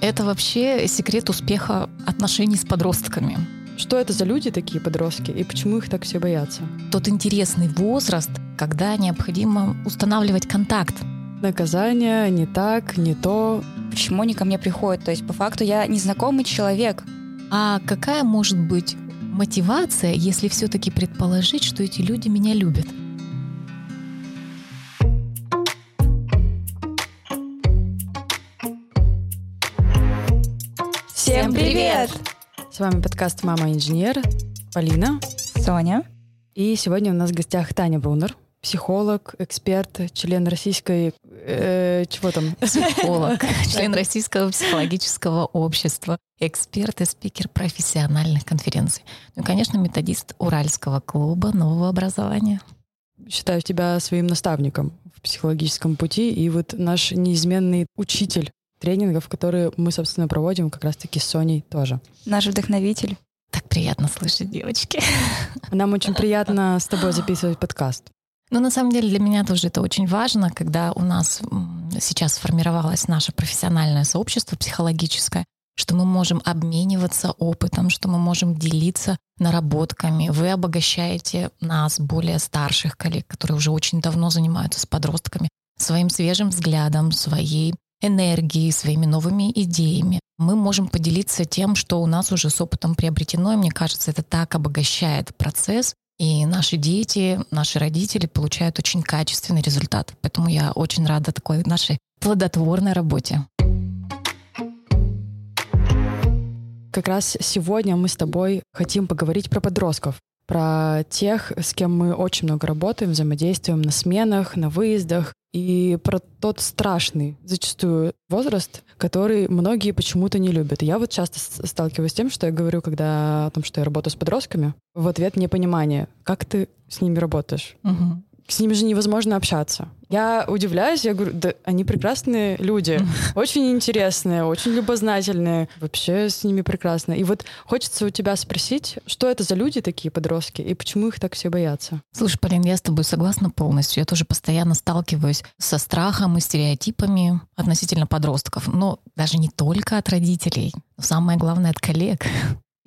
Это вообще секрет успеха отношений с подростками. Что это за люди такие подростки и почему их так все боятся? Тот интересный возраст, когда необходимо устанавливать контакт. Наказание не так, не то. Почему они ко мне приходят? То есть, по факту, я незнакомый человек. А какая может быть мотивация, если все-таки предположить, что эти люди меня любят? Всем привет! С вами подкаст «Мама инженер», Полина. Соня. И сегодня у нас в гостях Таня Брунер, психолог, эксперт, член российской... э, чего там? Психолог, член Российского психологического общества, эксперт и спикер профессиональных конференций. Ну и, конечно, методист Уральского клуба нового образования. Считаю тебя своим наставником в психологическом пути и вот наш неизменный учитель тренингов, которые мы, собственно, проводим как раз-таки с Соней тоже. Наш вдохновитель. Так приятно слышать, девочки. Нам очень приятно с тобой записывать подкаст. Ну, на самом деле, для меня тоже это очень важно, когда у нас сейчас сформировалось наше профессиональное сообщество психологическое, что мы можем обмениваться опытом, что мы можем делиться наработками. Вы обогащаете нас, более старших коллег, которые уже очень давно занимаются с подростками, своим свежим взглядом, своей энергией, своими новыми идеями. Мы можем поделиться тем, что у нас уже с опытом приобретено, и мне кажется, это так обогащает процесс, и наши дети, наши родители получают очень качественный результат. Поэтому я очень рада такой нашей плодотворной работе. Как раз сегодня мы с тобой хотим поговорить про подростков, про тех, с кем мы очень много работаем, взаимодействуем на сменах, на выездах, и про тот страшный зачастую возраст, который многие почему-то не любят. Я вот часто сталкиваюсь с тем, что я говорю, когда о том, что я работаю с подростками, в ответ непонимание, как ты с ними работаешь. Угу. С ними же невозможно общаться. Я удивляюсь, я говорю, да они прекрасные люди, очень интересные, очень любознательные, вообще с ними прекрасно. И вот хочется у тебя спросить, что это за люди такие подростки и почему их так все боятся? Слушай, Полин, я с тобой согласна полностью. Я тоже постоянно сталкиваюсь со страхом и стереотипами относительно подростков, но даже не только от родителей, но самое главное от коллег.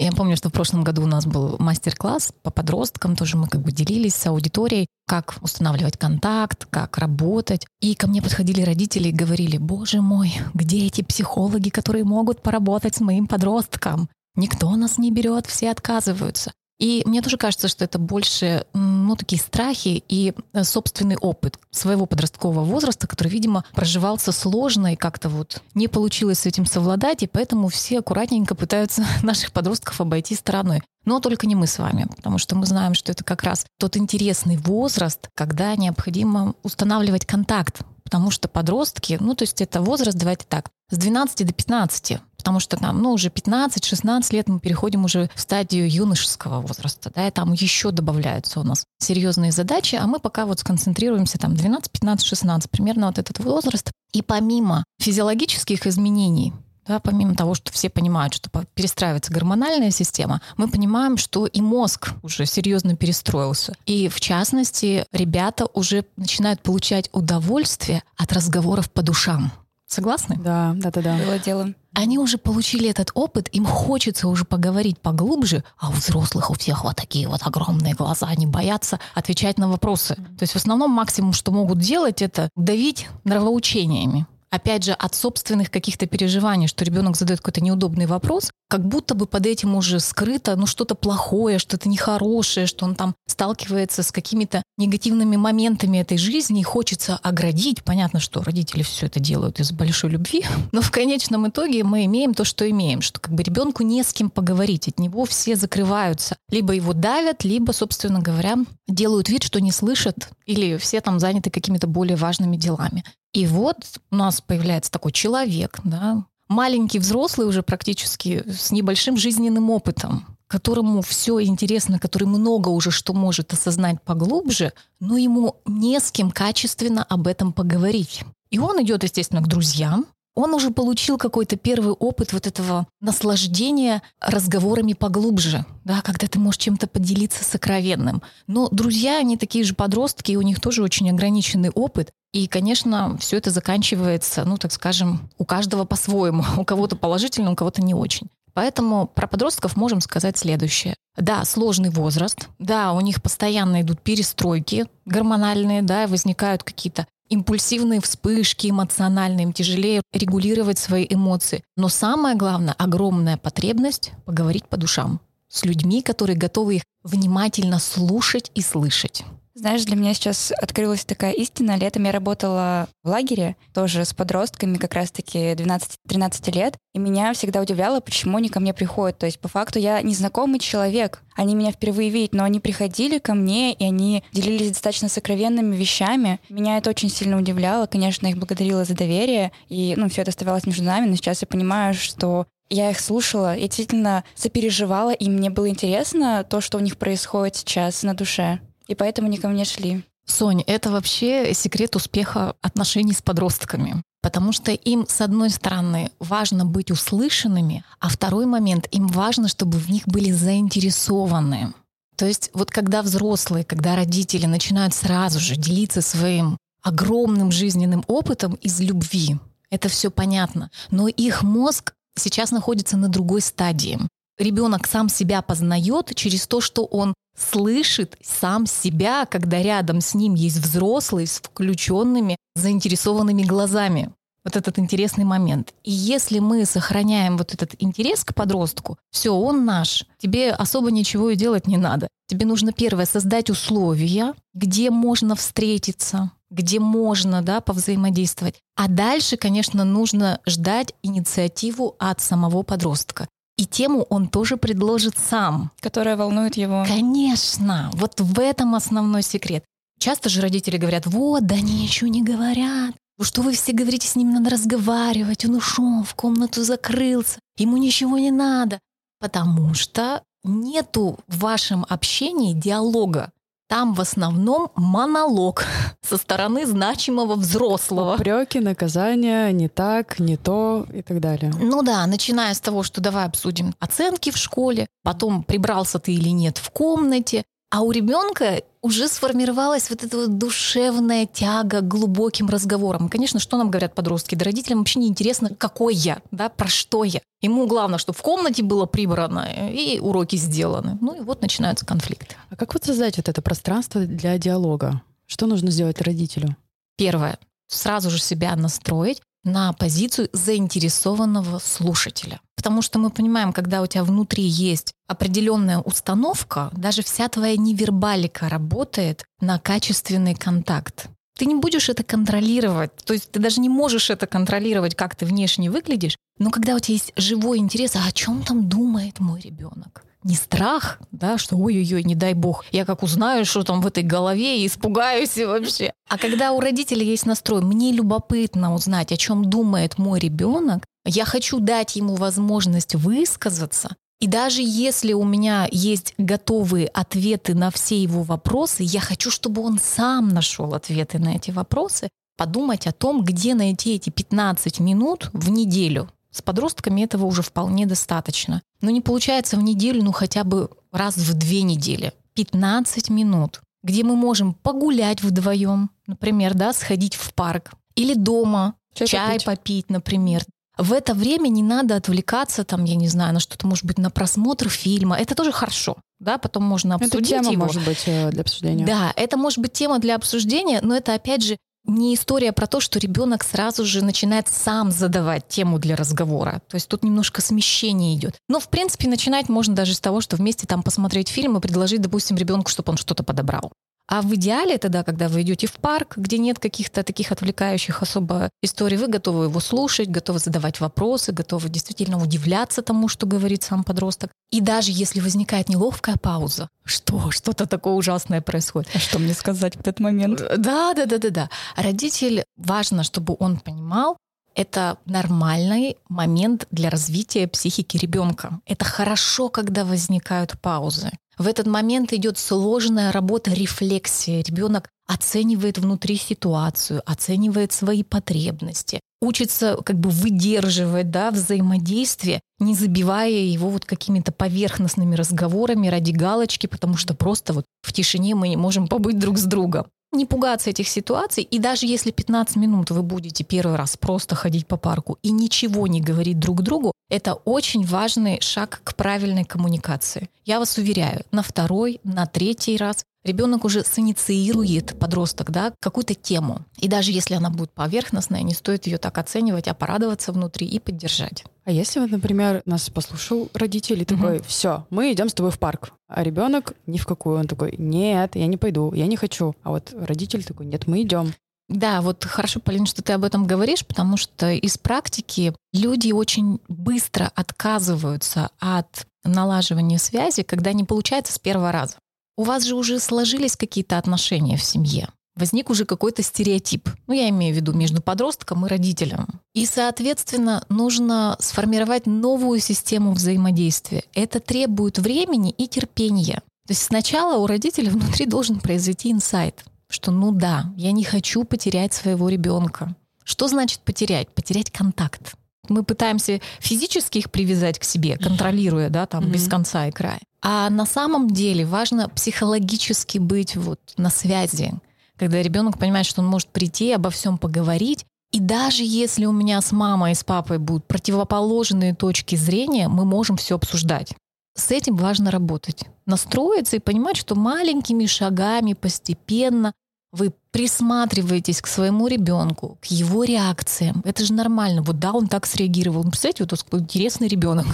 Я помню, что в прошлом году у нас был мастер-класс по подросткам, тоже мы как бы делились с аудиторией, как устанавливать контакт, как работать. И ко мне подходили родители и говорили, боже мой, где эти психологи, которые могут поработать с моим подростком? Никто нас не берет, все отказываются. И мне тоже кажется, что это больше ну, такие страхи и э, собственный опыт своего подросткового возраста, который, видимо, проживался сложно и как-то вот не получилось с этим совладать, и поэтому все аккуратненько пытаются наших подростков обойти стороной. Но только не мы с вами, потому что мы знаем, что это как раз тот интересный возраст, когда необходимо устанавливать контакт, потому что подростки, ну то есть это возраст, давайте так, с 12 до 15, потому что там, ну, уже 15-16 лет мы переходим уже в стадию юношеского возраста, да, и там еще добавляются у нас серьезные задачи, а мы пока вот сконцентрируемся там 12, 15, 16, примерно вот этот возраст. И помимо физиологических изменений, да, помимо того, что все понимают, что перестраивается гормональная система, мы понимаем, что и мозг уже серьезно перестроился. И в частности, ребята уже начинают получать удовольствие от разговоров по душам. Согласны? Да, да, да, да. Было дело. Они уже получили этот опыт, им хочется уже поговорить поглубже, а у взрослых у всех вот такие вот огромные глаза, они боятся отвечать на вопросы. То есть в основном максимум, что могут делать, это давить нравоучениями опять же, от собственных каких-то переживаний, что ребенок задает какой-то неудобный вопрос, как будто бы под этим уже скрыто ну, что-то плохое, что-то нехорошее, что он там сталкивается с какими-то негативными моментами этой жизни и хочется оградить. Понятно, что родители все это делают из большой любви, но в конечном итоге мы имеем то, что имеем, что как бы ребенку не с кем поговорить, от него все закрываются. Либо его давят, либо, собственно говоря, делают вид, что не слышат, или все там заняты какими-то более важными делами. И вот у нас появляется такой человек, да, маленький взрослый уже практически с небольшим жизненным опытом, которому все интересно, который много уже что может осознать поглубже, но ему не с кем качественно об этом поговорить. И он идет, естественно, к друзьям, он уже получил какой-то первый опыт вот этого наслаждения разговорами поглубже, да, когда ты можешь чем-то поделиться сокровенным. Но друзья, они такие же подростки, и у них тоже очень ограниченный опыт. И, конечно, все это заканчивается, ну, так скажем, у каждого по-своему. У кого-то положительно, у кого-то не очень. Поэтому про подростков можем сказать следующее. Да, сложный возраст, да, у них постоянно идут перестройки гормональные, да, возникают какие-то импульсивные вспышки эмоциональные, им тяжелее регулировать свои эмоции. Но самое главное, огромная потребность поговорить по душам с людьми, которые готовы их внимательно слушать и слышать. Знаешь, для меня сейчас открылась такая истина. Летом я работала в лагере, тоже с подростками, как раз-таки 12-13 лет. И меня всегда удивляло, почему они ко мне приходят. То есть, по факту, я незнакомый человек. Они меня впервые видят, но они приходили ко мне, и они делились достаточно сокровенными вещами. Меня это очень сильно удивляло. Конечно, их благодарила за доверие. И, ну, все это оставалось между нами. Но сейчас я понимаю, что я их слушала, я действительно сопереживала, и мне было интересно то, что у них происходит сейчас на душе и поэтому они ко мне шли. Сонь, это вообще секрет успеха отношений с подростками. Потому что им, с одной стороны, важно быть услышанными, а второй момент, им важно, чтобы в них были заинтересованы. То есть вот когда взрослые, когда родители начинают сразу же делиться своим огромным жизненным опытом из любви, это все понятно. Но их мозг сейчас находится на другой стадии. Ребенок сам себя познает через то, что он слышит сам себя, когда рядом с ним есть взрослый с включенными, заинтересованными глазами. Вот этот интересный момент. И если мы сохраняем вот этот интерес к подростку, все, он наш. Тебе особо ничего и делать не надо. Тебе нужно первое создать условия, где можно встретиться, где можно да, повзаимодействовать. А дальше, конечно, нужно ждать инициативу от самого подростка. И тему он тоже предложит сам. Которая волнует его. Конечно. Вот в этом основной секрет. Часто же родители говорят, вот, да они ничего не говорят. Что вы все говорите, с ним надо разговаривать, он ушел, в комнату закрылся, ему ничего не надо. Потому что нету в вашем общении диалога. Там в основном монолог со стороны значимого взрослого. Упреки, наказания, не так, не то и так далее. Ну да, начиная с того, что давай обсудим оценки в школе, потом прибрался ты или нет в комнате, а у ребенка уже сформировалась вот эта вот душевная тяга к глубоким разговорам. конечно, что нам говорят подростки? Да родителям вообще не интересно, какой я, да, про что я. Ему главное, чтобы в комнате было прибрано и уроки сделаны. Ну и вот начинаются конфликты. А как вот создать вот это пространство для диалога? Что нужно сделать родителю? Первое. Сразу же себя настроить на позицию заинтересованного слушателя. Потому что мы понимаем, когда у тебя внутри есть определенная установка, даже вся твоя невербалика работает на качественный контакт. Ты не будешь это контролировать, то есть ты даже не можешь это контролировать, как ты внешне выглядишь, но когда у тебя есть живой интерес, а о чем там думает мой ребенок? не страх, да, что ой-ой-ой, не дай бог, я как узнаю, что там в этой голове, и испугаюсь вообще. А когда у родителей есть настрой, мне любопытно узнать, о чем думает мой ребенок, я хочу дать ему возможность высказаться, и даже если у меня есть готовые ответы на все его вопросы, я хочу, чтобы он сам нашел ответы на эти вопросы, подумать о том, где найти эти 15 минут в неделю. С подростками этого уже вполне достаточно. Но не получается в неделю, ну хотя бы раз в две недели. 15 минут, где мы можем погулять вдвоем, например, да, сходить в парк или дома чай, чай попить. попить, например. В это время не надо отвлекаться, там, я не знаю, на что-то, может быть, на просмотр фильма. Это тоже хорошо, да, потом можно обсудить это тема его. может быть э, для обсуждения. Да, это может быть тема для обсуждения, но это, опять же, не история про то, что ребенок сразу же начинает сам задавать тему для разговора. То есть тут немножко смещение идет. Но, в принципе, начинать можно даже с того, что вместе там посмотреть фильм и предложить, допустим, ребенку, чтобы он что-то подобрал. А в идеале тогда, когда вы идете в парк, где нет каких-то таких отвлекающих особо историй, вы готовы его слушать, готовы задавать вопросы, готовы действительно удивляться тому, что говорит сам подросток. И даже если возникает неловкая пауза, что, что-то такое ужасное происходит. А что мне сказать в этот момент? Да, да, да, да, да. Родитель, важно, чтобы он понимал, это нормальный момент для развития психики ребенка. Это хорошо, когда возникают паузы. В этот момент идет сложная работа рефлексии. Ребенок оценивает внутри ситуацию, оценивает свои потребности, учится как бы выдерживать да, взаимодействие, не забивая его вот какими-то поверхностными разговорами ради галочки, потому что просто вот в тишине мы не можем побыть друг с другом. Не пугаться этих ситуаций. И даже если 15 минут вы будете первый раз просто ходить по парку и ничего не говорить друг другу, это очень важный шаг к правильной коммуникации. Я вас уверяю, на второй, на третий раз ребенок уже синициирует подросток, да, какую-то тему. И даже если она будет поверхностная, не стоит ее так оценивать, а порадоваться внутри и поддержать. А если вот, например, нас послушал родитель и такой, угу. все, мы идем с тобой в парк, а ребенок ни в какую, он такой, нет, я не пойду, я не хочу. А вот родитель такой, нет, мы идем. Да, вот хорошо, Полин, что ты об этом говоришь, потому что из практики люди очень быстро отказываются от налаживания связи, когда не получается с первого раза. У вас же уже сложились какие-то отношения в семье. Возник уже какой-то стереотип. Ну, я имею в виду между подростком и родителем. И, соответственно, нужно сформировать новую систему взаимодействия. Это требует времени и терпения. То есть сначала у родителя внутри должен произойти инсайт, что ну да, я не хочу потерять своего ребенка. Что значит потерять? Потерять контакт. Мы пытаемся физически их привязать к себе, контролируя, да, там, mm-hmm. без конца и края. А на самом деле важно психологически быть вот на связи, когда ребенок понимает, что он может прийти, обо всем поговорить. И даже если у меня с мамой и с папой будут противоположные точки зрения, мы можем все обсуждать. С этим важно работать. Настроиться и понимать, что маленькими шагами постепенно вы присматриваетесь к своему ребенку, к его реакциям. Это же нормально. Вот да, он так среагировал. Ну, представляете, вот такой интересный ребенок.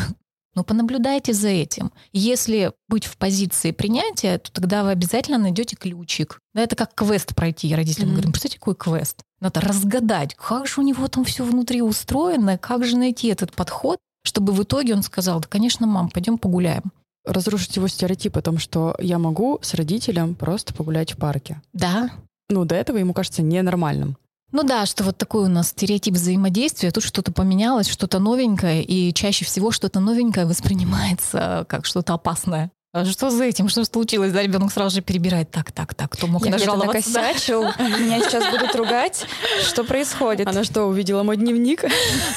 Но понаблюдайте за этим. Если быть в позиции принятия, то тогда вы обязательно найдете ключик. Да, это как квест пройти. Я родителям mm-hmm. говорю, представьте, какой квест. Надо разгадать, как же у него там все внутри устроено, как же найти этот подход, чтобы в итоге он сказал, да, конечно, мам, пойдем погуляем. Разрушить его стереотип о том, что я могу с родителем просто погулять в парке. Да. Ну, до этого ему кажется ненормальным. Ну да, что вот такой у нас стереотип взаимодействия, тут что-то поменялось, что-то новенькое, и чаще всего что-то новенькое воспринимается как что-то опасное. А что за этим? Что случилось? Да, ребенок сразу же перебирает. Так, так, так, кто мог Я нажаловаться? Я накосячил, меня сейчас будут ругать. Что происходит? Она что, увидела мой дневник?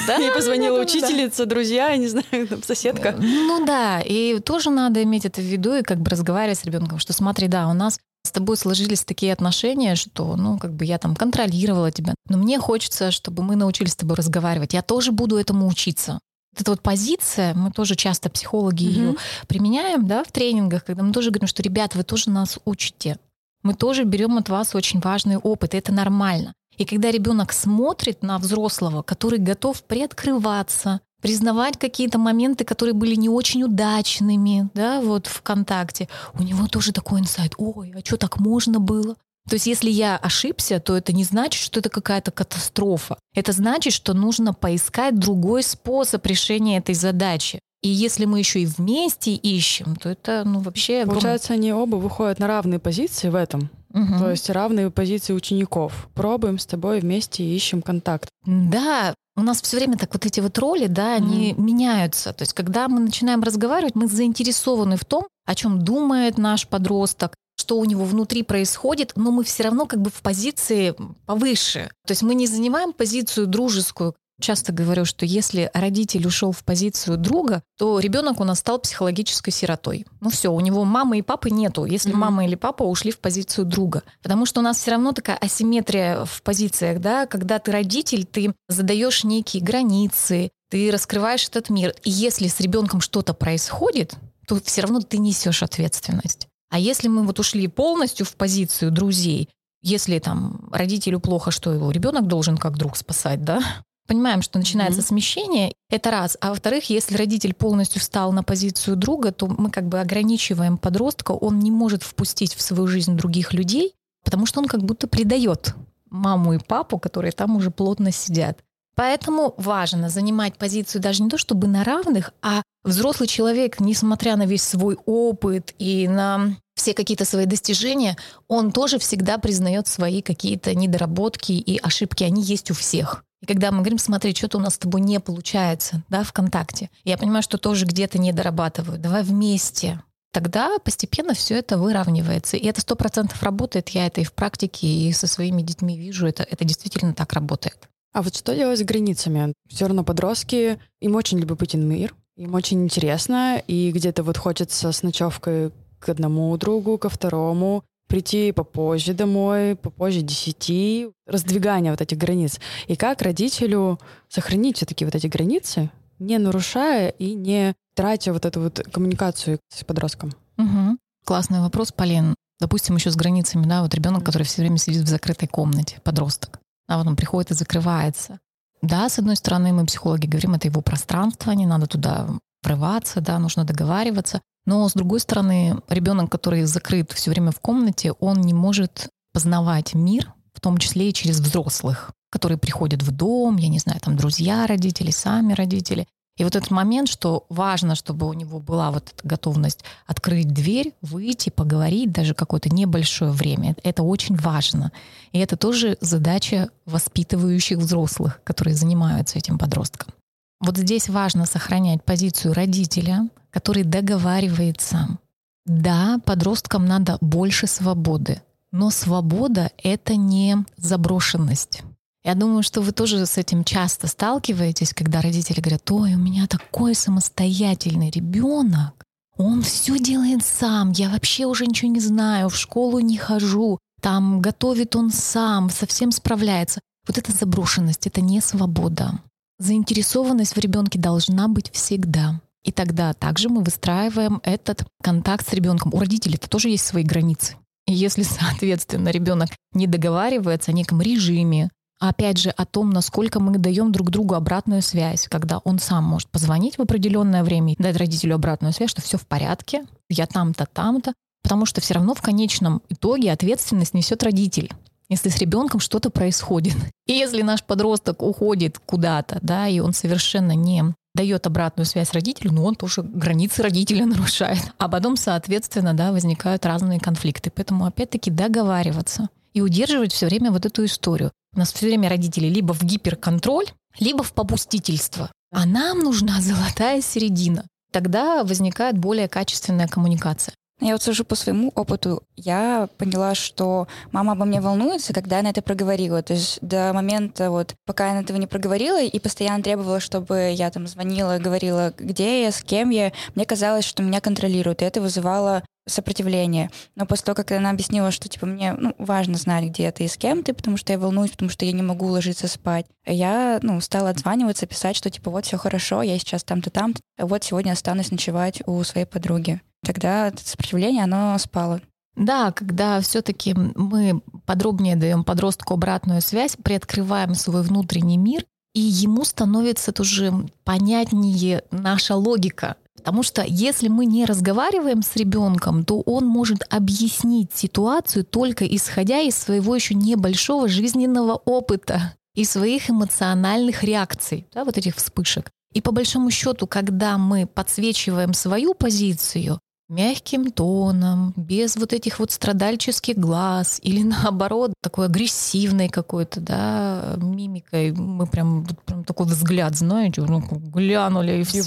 Да. Ей позвонила учительница, друзья, я не знаю, соседка. Ну да, и тоже надо иметь это в виду и как бы разговаривать с ребенком, что смотри, да, у нас с тобой сложились такие отношения, что, ну, как бы я там контролировала тебя. Но мне хочется, чтобы мы научились с тобой разговаривать. Я тоже буду этому учиться. Вот эта вот позиция, мы тоже часто психологи mm-hmm. ее применяем, да, в тренингах, когда мы тоже говорим, что, ребята, вы тоже нас учите. Мы тоже берем от вас очень важный опыт, и это нормально. И когда ребенок смотрит на взрослого, который готов приоткрываться, признавать какие-то моменты, которые были не очень удачными, да, вот в контакте, у него тоже такой инсайт, ой, а что так можно было? То есть если я ошибся, то это не значит, что это какая-то катастрофа. Это значит, что нужно поискать другой способ решения этой задачи. И если мы еще и вместе ищем, то это ну, вообще... Получается, они оба выходят на равные позиции в этом. Угу. То есть равные позиции учеников. Пробуем с тобой вместе и ищем контакт. Да, у нас все время так вот эти вот роли, да, они mm. меняются. То есть, когда мы начинаем разговаривать, мы заинтересованы в том, о чем думает наш подросток, что у него внутри происходит, но мы все равно как бы в позиции повыше. То есть мы не занимаем позицию дружескую, часто говорю, что если родитель ушел в позицию друга, то ребенок у нас стал психологической сиротой. Ну все, у него мамы и папы нету, если mm-hmm. мама или папа ушли в позицию друга. Потому что у нас все равно такая асимметрия в позициях, да, когда ты родитель, ты задаешь некие границы, ты раскрываешь этот мир. И если с ребенком что-то происходит, то все равно ты несешь ответственность. А если мы вот ушли полностью в позицию друзей, если там родителю плохо, что его ребенок должен как друг спасать, да? Понимаем, что начинается mm-hmm. смещение, это раз. А во-вторых, если родитель полностью встал на позицию друга, то мы как бы ограничиваем подростка, он не может впустить в свою жизнь других людей, потому что он как будто предает маму и папу, которые там уже плотно сидят. Поэтому важно занимать позицию даже не то чтобы на равных, а взрослый человек, несмотря на весь свой опыт и на все какие-то свои достижения, он тоже всегда признает свои какие-то недоработки и ошибки. Они есть у всех. И когда мы говорим, смотри, что-то у нас с тобой не получается, да, ВКонтакте, я понимаю, что тоже где-то не дорабатываю, давай вместе. Тогда постепенно все это выравнивается. И это сто процентов работает. Я это и в практике, и со своими детьми вижу. Это, это действительно так работает. А вот что делать с границами? Все равно подростки, им очень любопытен мир, им очень интересно, и где-то вот хочется с ночевкой к одному другу, ко второму, прийти попозже домой, попозже десяти, раздвигание вот этих границ. И как родителю сохранить все-таки вот эти границы, не нарушая и не тратя вот эту вот коммуникацию с подростком? Угу. Классный вопрос, Полин. Допустим, еще с границами, да, вот ребенок, который все время сидит в закрытой комнате, подросток, а вот он приходит и закрывается. Да, с одной стороны, мы, психологи, говорим, это его пространство, не надо туда врываться, да, нужно договариваться. Но с другой стороны, ребенок, который закрыт все время в комнате, он не может познавать мир, в том числе и через взрослых, которые приходят в дом, я не знаю, там друзья родители, сами родители. И вот этот момент, что важно, чтобы у него была вот эта готовность открыть дверь, выйти, поговорить даже какое-то небольшое время, это очень важно. И это тоже задача воспитывающих взрослых, которые занимаются этим подростком. Вот здесь важно сохранять позицию родителя, который договаривается. Да, подросткам надо больше свободы, но свобода — это не заброшенность. Я думаю, что вы тоже с этим часто сталкиваетесь, когда родители говорят, ой, у меня такой самостоятельный ребенок, он все делает сам, я вообще уже ничего не знаю, в школу не хожу, там готовит он сам, совсем справляется. Вот эта заброшенность, это не свобода. Заинтересованность в ребенке должна быть всегда. И тогда также мы выстраиваем этот контакт с ребенком. У родителей это тоже есть свои границы. И если, соответственно, ребенок не договаривается о неком режиме, опять же, о том, насколько мы даем друг другу обратную связь, когда он сам может позвонить в определенное время и дать родителю обратную связь, что все в порядке, я там-то, там-то, потому что все равно в конечном итоге ответственность несет родитель если с ребенком что-то происходит. И если наш подросток уходит куда-то, да, и он совершенно не дает обратную связь родителю, но он тоже границы родителя нарушает. А потом, соответственно, да, возникают разные конфликты. Поэтому, опять-таки, договариваться и удерживать все время вот эту историю. У нас все время родители либо в гиперконтроль, либо в попустительство. А нам нужна золотая середина. Тогда возникает более качественная коммуникация. Я вот сужу по своему опыту. Я поняла, что мама обо мне волнуется, когда она это проговорила. То есть до момента, вот, пока она этого не проговорила и постоянно требовала, чтобы я там звонила, говорила, где я, с кем я, мне казалось, что меня контролируют. И это вызывало сопротивление. Но после того, как она объяснила, что типа мне ну, важно знать, где ты и с кем ты, потому что я волнуюсь, потому что я не могу ложиться спать, я ну, стала отзваниваться, писать, что типа вот все хорошо, я сейчас там-то там-то, вот сегодня останусь ночевать у своей подруги. Тогда сопротивление, оно спало. Да, когда все-таки мы подробнее даем подростку обратную связь, приоткрываем свой внутренний мир, и ему становится тоже понятнее наша логика. Потому что если мы не разговариваем с ребенком, то он может объяснить ситуацию только исходя из своего еще небольшого жизненного опыта и своих эмоциональных реакций, да, вот этих вспышек. И по большому счету, когда мы подсвечиваем свою позицию, мягким тоном, без вот этих вот страдальческих глаз или наоборот такой агрессивной какой-то, да, мимикой. Мы прям, прям такой взгляд, знаете, ну, глянули и все.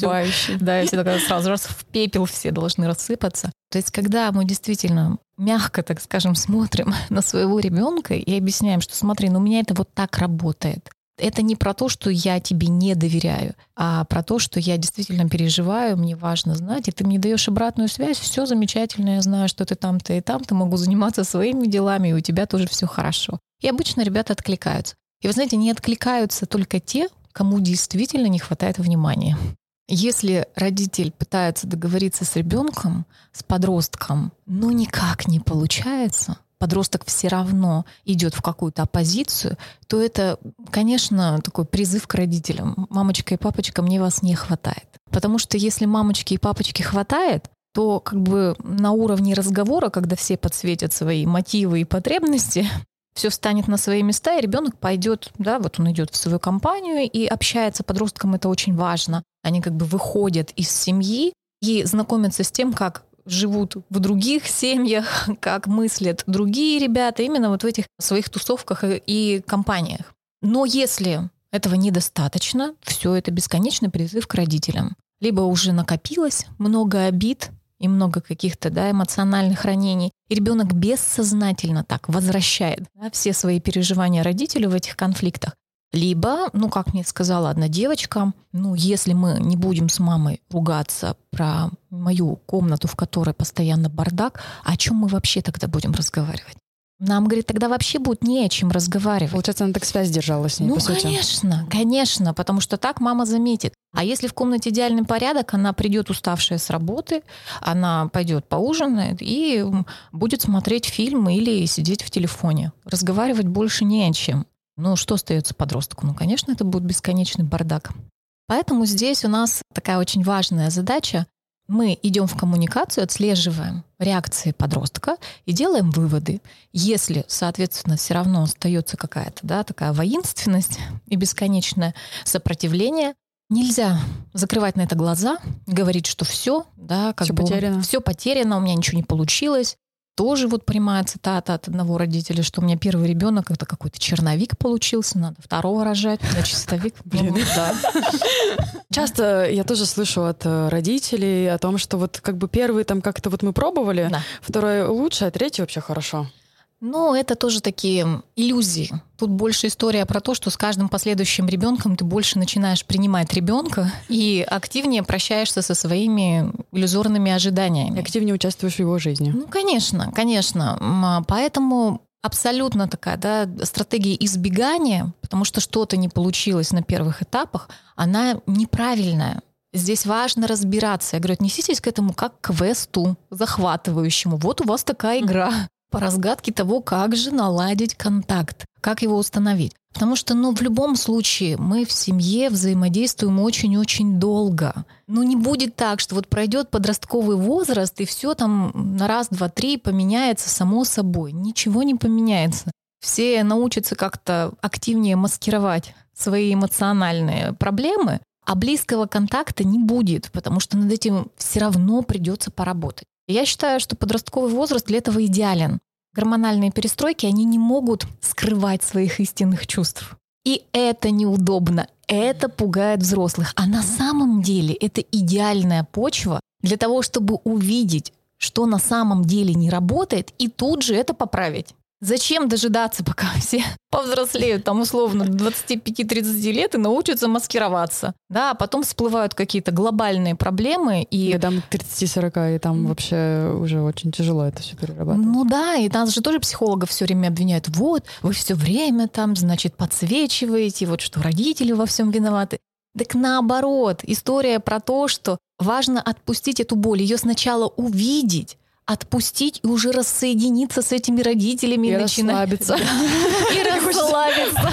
Да, и все такая сразу раз в пепел все должны рассыпаться. То есть, когда мы действительно мягко, так скажем, смотрим на своего ребенка и объясняем, что смотри, ну у меня это вот так работает. Это не про то, что я тебе не доверяю, а про то, что я действительно переживаю, мне важно знать, и ты мне даешь обратную связь, все замечательно, я знаю, что ты там-то и там-то, могу заниматься своими делами, и у тебя тоже все хорошо. И обычно ребята откликаются. И вы знаете, не откликаются только те, кому действительно не хватает внимания. Если родитель пытается договориться с ребенком, с подростком, но никак не получается, подросток все равно идет в какую-то оппозицию, то это, конечно, такой призыв к родителям. Мамочка и папочка, мне вас не хватает. Потому что если мамочки и папочки хватает, то как бы на уровне разговора, когда все подсветят свои мотивы и потребности, все встанет на свои места, и ребенок пойдет, да, вот он идет в свою компанию и общается. Подросткам это очень важно. Они как бы выходят из семьи и знакомятся с тем, как живут в других семьях, как мыслят другие ребята, именно вот в этих своих тусовках и компаниях. Но если этого недостаточно, все это бесконечный призыв к родителям. Либо уже накопилось много обид и много каких-то да, эмоциональных ранений, и ребенок бессознательно так возвращает да, все свои переживания родителю в этих конфликтах. Либо, ну, как мне сказала одна девочка, ну, если мы не будем с мамой ругаться про мою комнату, в которой постоянно бардак, о чем мы вообще тогда будем разговаривать? Нам, говорит, тогда вообще будет не о чем разговаривать. Получается, она так связь держала с ней, ну, по сути. конечно, конечно, потому что так мама заметит. А если в комнате идеальный порядок, она придет уставшая с работы, она пойдет поужинает и будет смотреть фильм или сидеть в телефоне. Разговаривать больше не о чем. Ну, что остается подростку? Ну, конечно, это будет бесконечный бардак. Поэтому здесь у нас такая очень важная задача мы идем в коммуникацию, отслеживаем реакции подростка и делаем выводы. Если, соответственно, все равно остается какая-то да, такая воинственность и бесконечное сопротивление, нельзя закрывать на это глаза, говорить, что все, да, как все бы потеряно. все потеряно, у меня ничего не получилось тоже вот прямая цитата от одного родителя, что у меня первый ребенок это какой-то черновик получился, надо второго рожать, значит, чистовик. Блин, да. Часто я тоже слышу от э, родителей о том, что вот как бы первый там как-то вот мы пробовали, второй лучше, а третий вообще хорошо. Ну, это тоже такие иллюзии. Тут больше история про то, что с каждым последующим ребенком ты больше начинаешь принимать ребенка и активнее прощаешься со своими иллюзорными ожиданиями. Активнее участвуешь в его жизни. Ну, конечно, конечно. А Поэтому абсолютно такая да, стратегия избегания, потому что что-то не получилось на первых этапах, она неправильная. Здесь важно разбираться. Я говорю, отнеситесь к этому как к квесту захватывающему. Вот у вас такая игра по разгадке того, как же наладить контакт, как его установить. Потому что, ну, в любом случае мы в семье взаимодействуем очень-очень долго. Ну, не будет так, что вот пройдет подростковый возраст, и все там на раз, два, три поменяется само собой. Ничего не поменяется. Все научатся как-то активнее маскировать свои эмоциональные проблемы, а близкого контакта не будет, потому что над этим все равно придется поработать. Я считаю, что подростковый возраст для этого идеален. Гормональные перестройки, они не могут скрывать своих истинных чувств. И это неудобно, это пугает взрослых. А на самом деле это идеальная почва для того, чтобы увидеть, что на самом деле не работает, и тут же это поправить. Зачем дожидаться, пока все повзрослеют, там условно до 25-30 лет и научатся маскироваться? Да, а потом всплывают какие-то глобальные проблемы, и там к 30-40, и там вообще уже очень тяжело это все перерабатывать. Ну да, и нас же тоже психологов все время обвиняют. Вот, вы все время там, значит, подсвечиваете, вот что родители во всем виноваты. Так наоборот, история про то, что важно отпустить эту боль, ее сначала увидеть, отпустить и уже рассоединиться с этими родителями. И начинать- расслабиться. И расслабиться.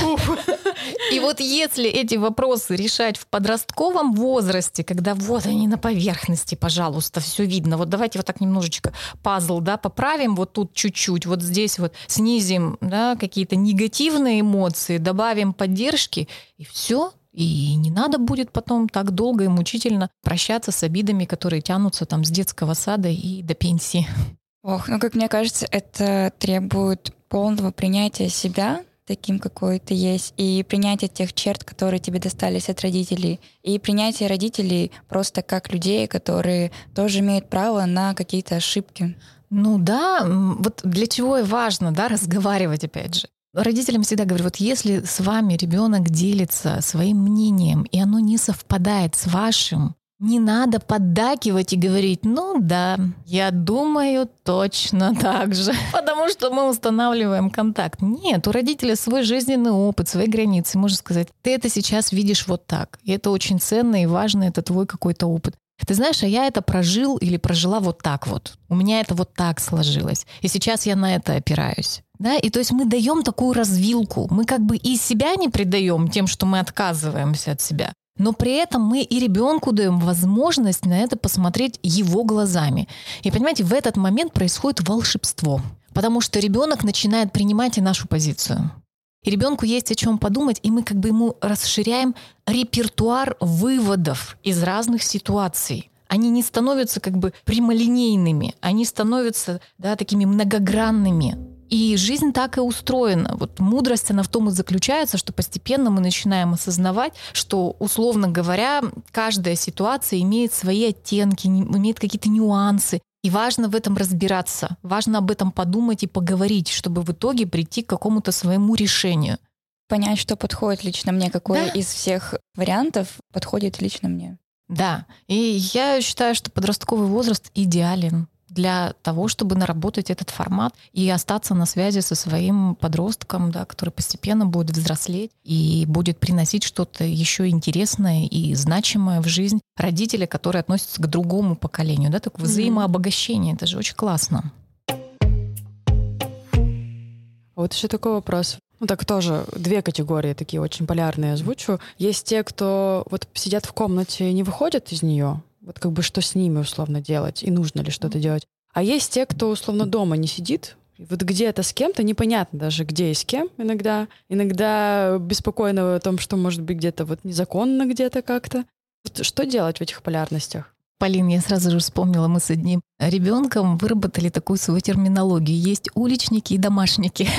И вот если эти вопросы решать в подростковом возрасте, когда вот они на поверхности, пожалуйста, все видно, вот давайте вот так немножечко пазл, да, поправим вот тут чуть-чуть, вот здесь вот снизим, да, какие-то негативные эмоции, добавим поддержки, и все, и не надо будет потом так долго и мучительно прощаться с обидами, которые тянутся там с детского сада и до пенсии. Ох, ну как мне кажется, это требует полного принятия себя таким, какой ты есть, и принятия тех черт, которые тебе достались от родителей, и принятие родителей просто как людей, которые тоже имеют право на какие-то ошибки. Ну да, вот для чего и важно, да, разговаривать опять же. Родителям всегда говорю, вот если с вами ребенок делится своим мнением, и оно не совпадает с вашим, не надо поддакивать и говорить, ну да, я думаю точно так же, потому что мы устанавливаем контакт. Нет, у родителя свой жизненный опыт, свои границы. Можно сказать, ты это сейчас видишь вот так, и это очень ценно и важно, это твой какой-то опыт. Ты знаешь, а я это прожил или прожила вот так вот. У меня это вот так сложилось. И сейчас я на это опираюсь. Да, и то есть мы даем такую развилку. Мы как бы и себя не предаем тем, что мы отказываемся от себя. Но при этом мы и ребенку даем возможность на это посмотреть его глазами. И понимаете, в этот момент происходит волшебство. Потому что ребенок начинает принимать и нашу позицию. И ребенку есть о чем подумать, и мы как бы ему расширяем репертуар выводов из разных ситуаций. Они не становятся как бы прямолинейными, они становятся да, такими многогранными. И жизнь так и устроена. Вот мудрость, она в том и заключается, что постепенно мы начинаем осознавать, что, условно говоря, каждая ситуация имеет свои оттенки, имеет какие-то нюансы. И важно в этом разбираться, важно об этом подумать и поговорить, чтобы в итоге прийти к какому-то своему решению. понять, что подходит лично мне, какой да. из всех вариантов подходит лично мне. Да, и я считаю, что подростковый возраст идеален для того, чтобы наработать этот формат и остаться на связи со своим подростком, да, который постепенно будет взрослеть и будет приносить что-то еще интересное и значимое в жизнь родителя, которые относятся к другому поколению, да, такое взаимообогащение, это же очень классно. Вот еще такой вопрос. Ну так тоже две категории такие очень полярные озвучу. Есть те, кто вот сидят в комнате и не выходят из нее, вот как бы что с ними условно делать и нужно ли что-то делать. А есть те, кто условно дома не сидит, вот где-то с кем-то, непонятно даже где и с кем иногда. Иногда беспокойно о том, что может быть где-то вот незаконно где-то как-то. Вот что делать в этих полярностях? Полин, я сразу же вспомнила, мы с одним ребенком выработали такую свою терминологию. Есть уличники и домашники.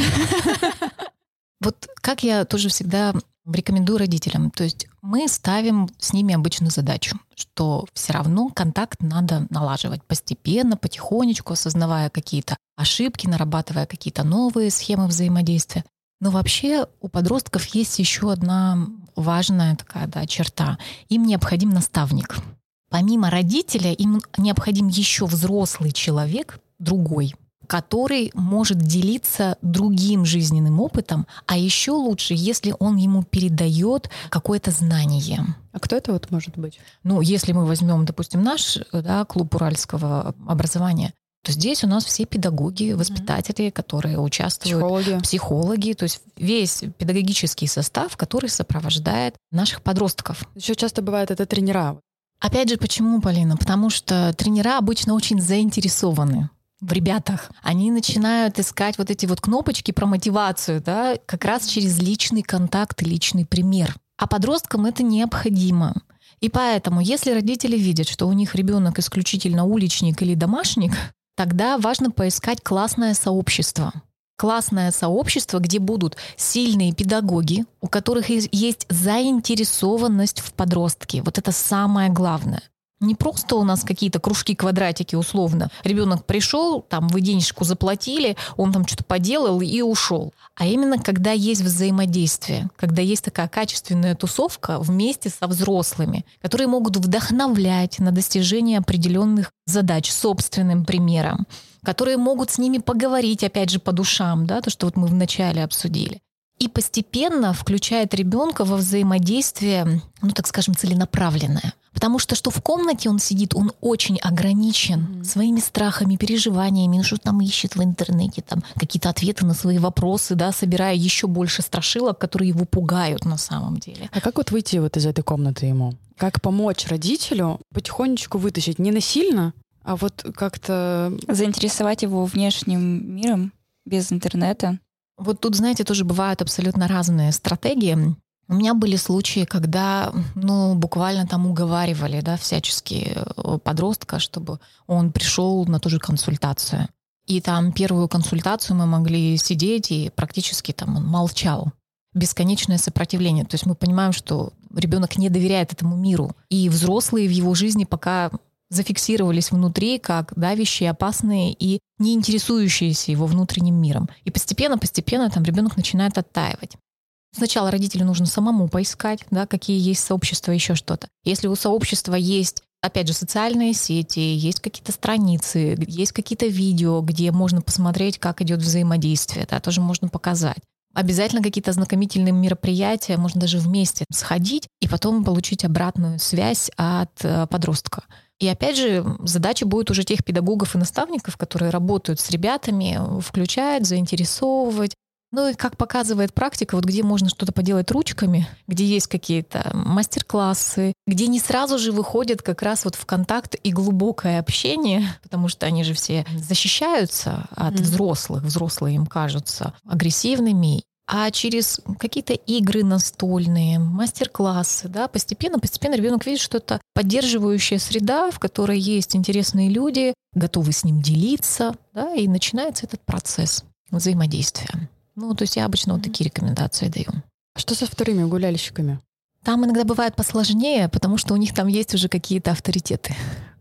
Вот как я тоже всегда рекомендую родителям, то есть мы ставим с ними обычную задачу, что все равно контакт надо налаживать постепенно, потихонечку, осознавая какие-то ошибки, нарабатывая какие-то новые схемы взаимодействия. Но вообще у подростков есть еще одна важная такая да, черта. Им необходим наставник. Помимо родителя, им необходим еще взрослый человек, другой, который может делиться другим жизненным опытом, а еще лучше, если он ему передает какое-то знание. А кто это вот может быть? Ну, если мы возьмем, допустим, наш да, клуб уральского образования, то здесь у нас все педагоги, воспитатели, mm-hmm. которые участвуют, психологи. психологи, то есть весь педагогический состав, который сопровождает наших подростков. Еще часто бывает это тренера. Опять же, почему, Полина? Потому что тренера обычно очень заинтересованы в ребятах. Они начинают искать вот эти вот кнопочки про мотивацию, да, как раз через личный контакт и личный пример. А подросткам это необходимо. И поэтому, если родители видят, что у них ребенок исключительно уличник или домашник, тогда важно поискать классное сообщество. Классное сообщество, где будут сильные педагоги, у которых есть заинтересованность в подростке. Вот это самое главное. Не просто у нас какие-то кружки, квадратики условно. Ребенок пришел, там вы денежку заплатили, он там что-то поделал и ушел. А именно когда есть взаимодействие, когда есть такая качественная тусовка вместе со взрослыми, которые могут вдохновлять на достижение определенных задач собственным примером, которые могут с ними поговорить, опять же, по душам, да, то, что вот мы вначале обсудили и постепенно включает ребенка во взаимодействие, ну так скажем, целенаправленное. Потому что что в комнате он сидит, он очень ограничен mm-hmm. своими страхами, переживаниями, ну что там ищет в интернете, там какие-то ответы на свои вопросы, да, собирая еще больше страшилок, которые его пугают на самом деле. А как вот выйти вот из этой комнаты ему? Как помочь родителю потихонечку вытащить не насильно, а вот как-то заинтересовать его внешним миром без интернета? Вот тут, знаете, тоже бывают абсолютно разные стратегии. У меня были случаи, когда, ну, буквально там уговаривали, да, всячески э, подростка, чтобы он пришел на ту же консультацию. И там первую консультацию мы могли сидеть, и практически там он молчал. Бесконечное сопротивление. То есть мы понимаем, что ребенок не доверяет этому миру. И взрослые в его жизни пока зафиксировались внутри как давящие, опасные и не интересующиеся его внутренним миром. И постепенно-постепенно там ребенок начинает оттаивать. Сначала родителю нужно самому поискать, да, какие есть сообщества, еще что-то. Если у сообщества есть опять же, социальные сети, есть какие-то страницы, есть какие-то видео, где можно посмотреть, как идет взаимодействие, да, тоже можно показать. Обязательно какие-то ознакомительные мероприятия, можно даже вместе сходить и потом получить обратную связь от э, подростка. И опять же, задача будет уже тех педагогов и наставников, которые работают с ребятами, включать, заинтересовывать. Ну и как показывает практика, вот где можно что-то поделать ручками, где есть какие-то мастер-классы, где не сразу же выходят как раз вот в контакт и глубокое общение, потому что они же все защищаются от mm-hmm. взрослых, взрослые им кажутся агрессивными, а через какие-то игры настольные, мастер-классы, да, постепенно, постепенно ребенок видит, что это поддерживающая среда, в которой есть интересные люди, готовы с ним делиться, да, и начинается этот процесс взаимодействия. Ну, то есть я обычно вот такие рекомендации даю. А что со вторыми гуляльщиками? Там иногда бывает посложнее, потому что у них там есть уже какие-то авторитеты.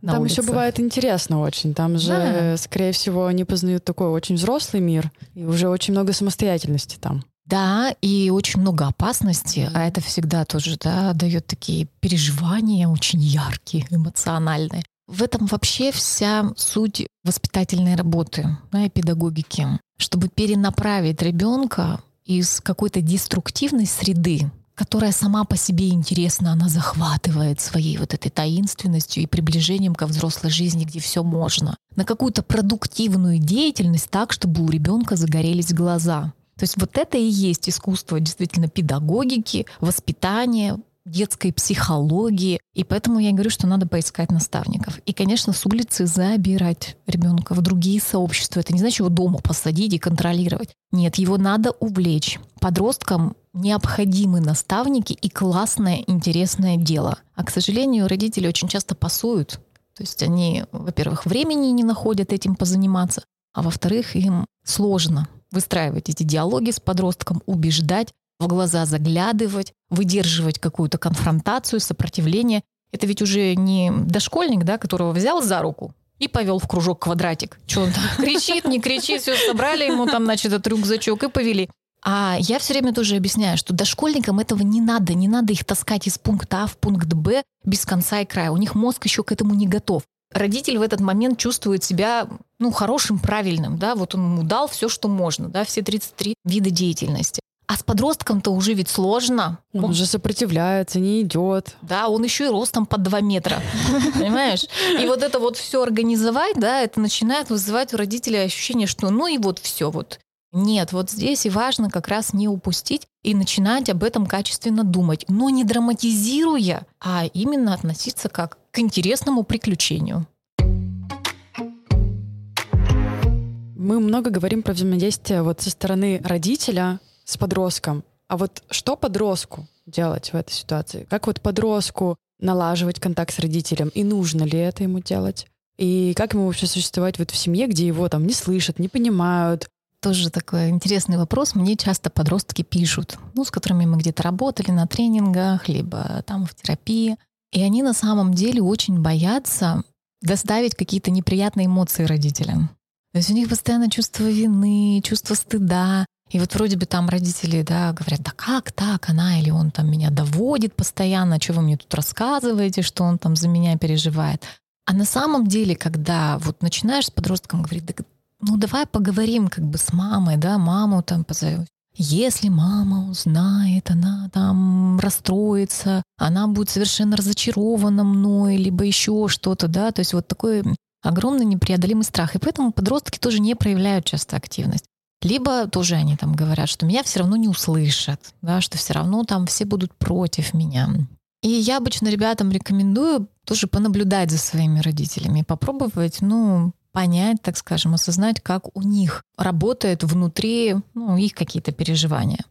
Там улице. еще бывает интересно очень. Там же, да. скорее всего, они познают такой очень взрослый мир, и уже очень много самостоятельности там. Да, и очень много опасности, а это всегда тоже да, дает такие переживания очень яркие, эмоциональные. В этом вообще вся суть воспитательной работы да, и педагогики, чтобы перенаправить ребенка из какой-то деструктивной среды, которая сама по себе интересна, она захватывает своей вот этой таинственностью и приближением ко взрослой жизни, где все можно, на какую-то продуктивную деятельность так, чтобы у ребенка загорелись глаза. То есть вот это и есть искусство действительно педагогики, воспитания, детской психологии. И поэтому я говорю, что надо поискать наставников. И, конечно, с улицы забирать ребенка в другие сообщества. Это не значит его дома посадить и контролировать. Нет, его надо увлечь. Подросткам необходимы наставники и классное, интересное дело. А, к сожалению, родители очень часто пасуют. То есть они, во-первых, времени не находят этим позаниматься, а во-вторых, им сложно выстраивать эти диалоги с подростком, убеждать, в глаза заглядывать, выдерживать какую-то конфронтацию, сопротивление. Это ведь уже не дошкольник, да, которого взял за руку и повел в кружок квадратик. Что он там кричит, не кричит, все собрали ему там, значит, этот рюкзачок и повели. А я все время тоже объясняю, что дошкольникам этого не надо, не надо их таскать из пункта А в пункт Б без конца и края. У них мозг еще к этому не готов. Родитель в этот момент чувствует себя ну, хорошим, правильным, да, вот он ему дал все, что можно, да, все 33 вида деятельности. А с подростком-то уже ведь сложно. Он, он уже сопротивляется, не идет. Да, он еще и ростом под 2 метра. Понимаешь? И вот это вот все организовать, да, это начинает вызывать у родителей ощущение, что ну и вот все вот. Нет, вот здесь и важно как раз не упустить и начинать об этом качественно думать, но не драматизируя, а именно относиться как к интересному приключению. Мы много говорим про взаимодействие вот со стороны родителя с подростком. А вот что подростку делать в этой ситуации? Как вот подростку налаживать контакт с родителем? И нужно ли это ему делать? И как ему вообще существовать вот в семье, где его там не слышат, не понимают? Тоже такой интересный вопрос. Мне часто подростки пишут, ну, с которыми мы где-то работали на тренингах, либо там в терапии. И они на самом деле очень боятся доставить какие-то неприятные эмоции родителям. То есть у них постоянно чувство вины, чувство стыда. И вот вроде бы там родители, да, говорят, да как так, она или он там меня доводит постоянно, что вы мне тут рассказываете, что он там за меня переживает. А на самом деле, когда вот начинаешь с подростком говорить, да, ну давай поговорим как бы с мамой, да, маму там позовем. Если мама узнает, она там расстроится, она будет совершенно разочарована мной, либо еще что-то, да, то есть вот такой огромный непреодолимый страх. И поэтому подростки тоже не проявляют часто активность. Либо тоже они там говорят, что меня все равно не услышат, да, что все равно там все будут против меня. И я обычно ребятам рекомендую тоже понаблюдать за своими родителями, попробовать, ну, понять, так скажем, осознать, как у них работает внутри ну, их какие-то переживания.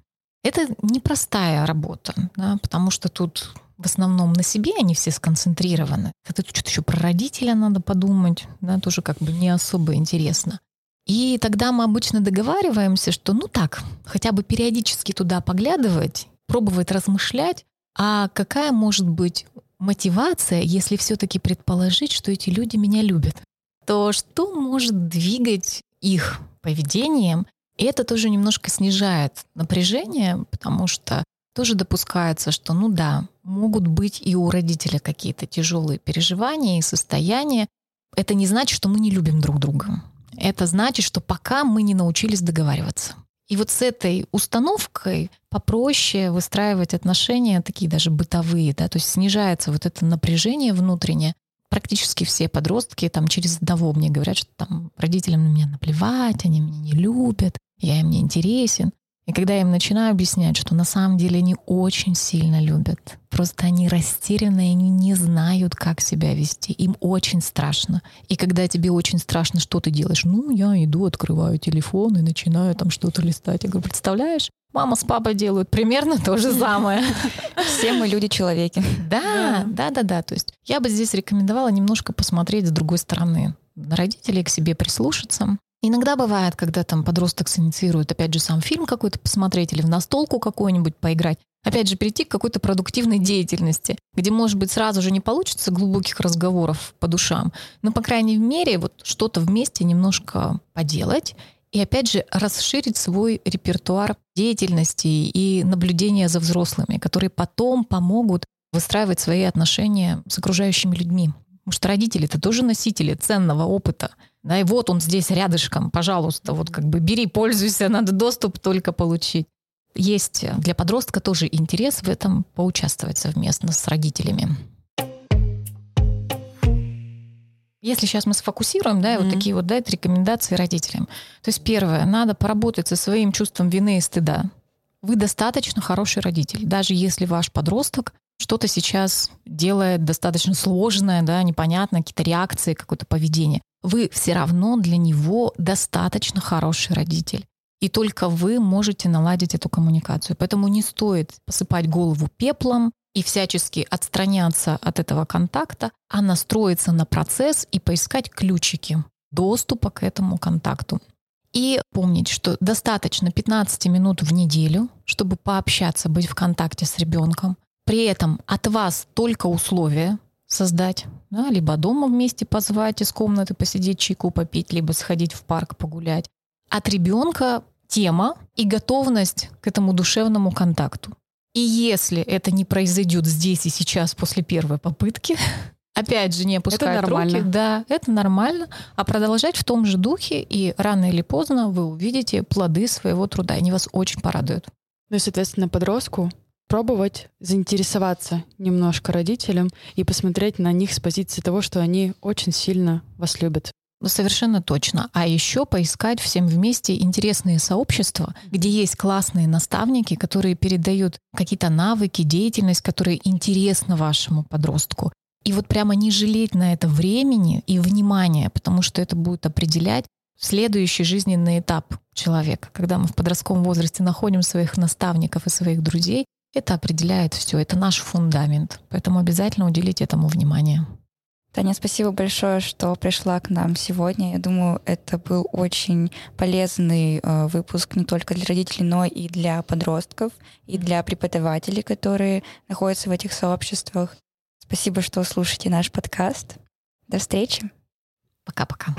Это непростая работа, да, потому что тут в основном на себе они все сконцентрированы. Это что-то еще про родителя надо подумать, да, тоже как бы не особо интересно. И тогда мы обычно договариваемся, что ну так, хотя бы периодически туда поглядывать, пробовать размышлять, а какая может быть мотивация, если все-таки предположить, что эти люди меня любят? То что может двигать их поведением? И это тоже немножко снижает напряжение, потому что тоже допускается, что, ну да, могут быть и у родителя какие-то тяжелые переживания и состояния. Это не значит, что мы не любим друг друга. Это значит, что пока мы не научились договариваться. И вот с этой установкой попроще выстраивать отношения, такие даже бытовые, да, то есть снижается вот это напряжение внутреннее. Практически все подростки там через одного мне говорят, что там родителям на меня наплевать, они меня не любят, я им не интересен. И когда я им начинаю объяснять, что на самом деле они очень сильно любят, просто они растеряны, и они не знают, как себя вести, им очень страшно. И когда тебе очень страшно, что ты делаешь? Ну, я иду, открываю телефон и начинаю там что-то листать. Я говорю, представляешь, Мама с папой делают примерно то же самое. Все мы люди-человеки. Да, да, да, да. То есть я бы здесь рекомендовала немножко посмотреть с другой стороны. Родителей к себе прислушаться, Иногда бывает, когда там подросток синициирует, опять же, сам фильм какой-то посмотреть или в настолку какую-нибудь поиграть. Опять же, перейти к какой-то продуктивной деятельности, где, может быть, сразу же не получится глубоких разговоров по душам, но, по крайней мере, вот что-то вместе немножко поделать И опять же, расширить свой репертуар деятельности и наблюдения за взрослыми, которые потом помогут выстраивать свои отношения с окружающими людьми. Потому что родители это тоже носители ценного опыта. Да, и вот он здесь рядышком, пожалуйста, вот как бы бери, пользуйся, надо доступ только получить. Есть для подростка тоже интерес в этом поучаствовать совместно с родителями. Если сейчас мы сфокусируем, да, и mm-hmm. вот такие вот дать рекомендации родителям. То есть первое, надо поработать со своим чувством вины и стыда. Вы достаточно хороший родитель, даже если ваш подросток что-то сейчас делает достаточно сложное, да, непонятно, какие-то реакции, какое-то поведение. Вы все равно для него достаточно хороший родитель. И только вы можете наладить эту коммуникацию. Поэтому не стоит посыпать голову пеплом, и всячески отстраняться от этого контакта, а настроиться на процесс и поискать ключики доступа к этому контакту. И помнить, что достаточно 15 минут в неделю, чтобы пообщаться, быть в контакте с ребенком. При этом от вас только условия создать, да, либо дома вместе позвать из комнаты посидеть чайку попить, либо сходить в парк погулять. От ребенка тема и готовность к этому душевному контакту. И если это не произойдет здесь и сейчас после первой попытки, опять же, не опускать руки, да, это нормально, а продолжать в том же духе, и рано или поздно вы увидите плоды своего труда, они вас очень порадуют. Ну и, соответственно, подростку пробовать заинтересоваться немножко родителям и посмотреть на них с позиции того, что они очень сильно вас любят. Совершенно точно. А еще поискать всем вместе интересные сообщества, где есть классные наставники, которые передают какие-то навыки, деятельность, которые интересны вашему подростку. И вот прямо не жалеть на это времени и внимания, потому что это будет определять следующий жизненный этап человека. Когда мы в подростковом возрасте находим своих наставников и своих друзей, это определяет все, это наш фундамент. Поэтому обязательно уделить этому внимание. Таня, спасибо большое, что пришла к нам сегодня. Я думаю, это был очень полезный э, выпуск не только для родителей, но и для подростков, и для преподавателей, которые находятся в этих сообществах. Спасибо, что слушаете наш подкаст. До встречи. Пока-пока.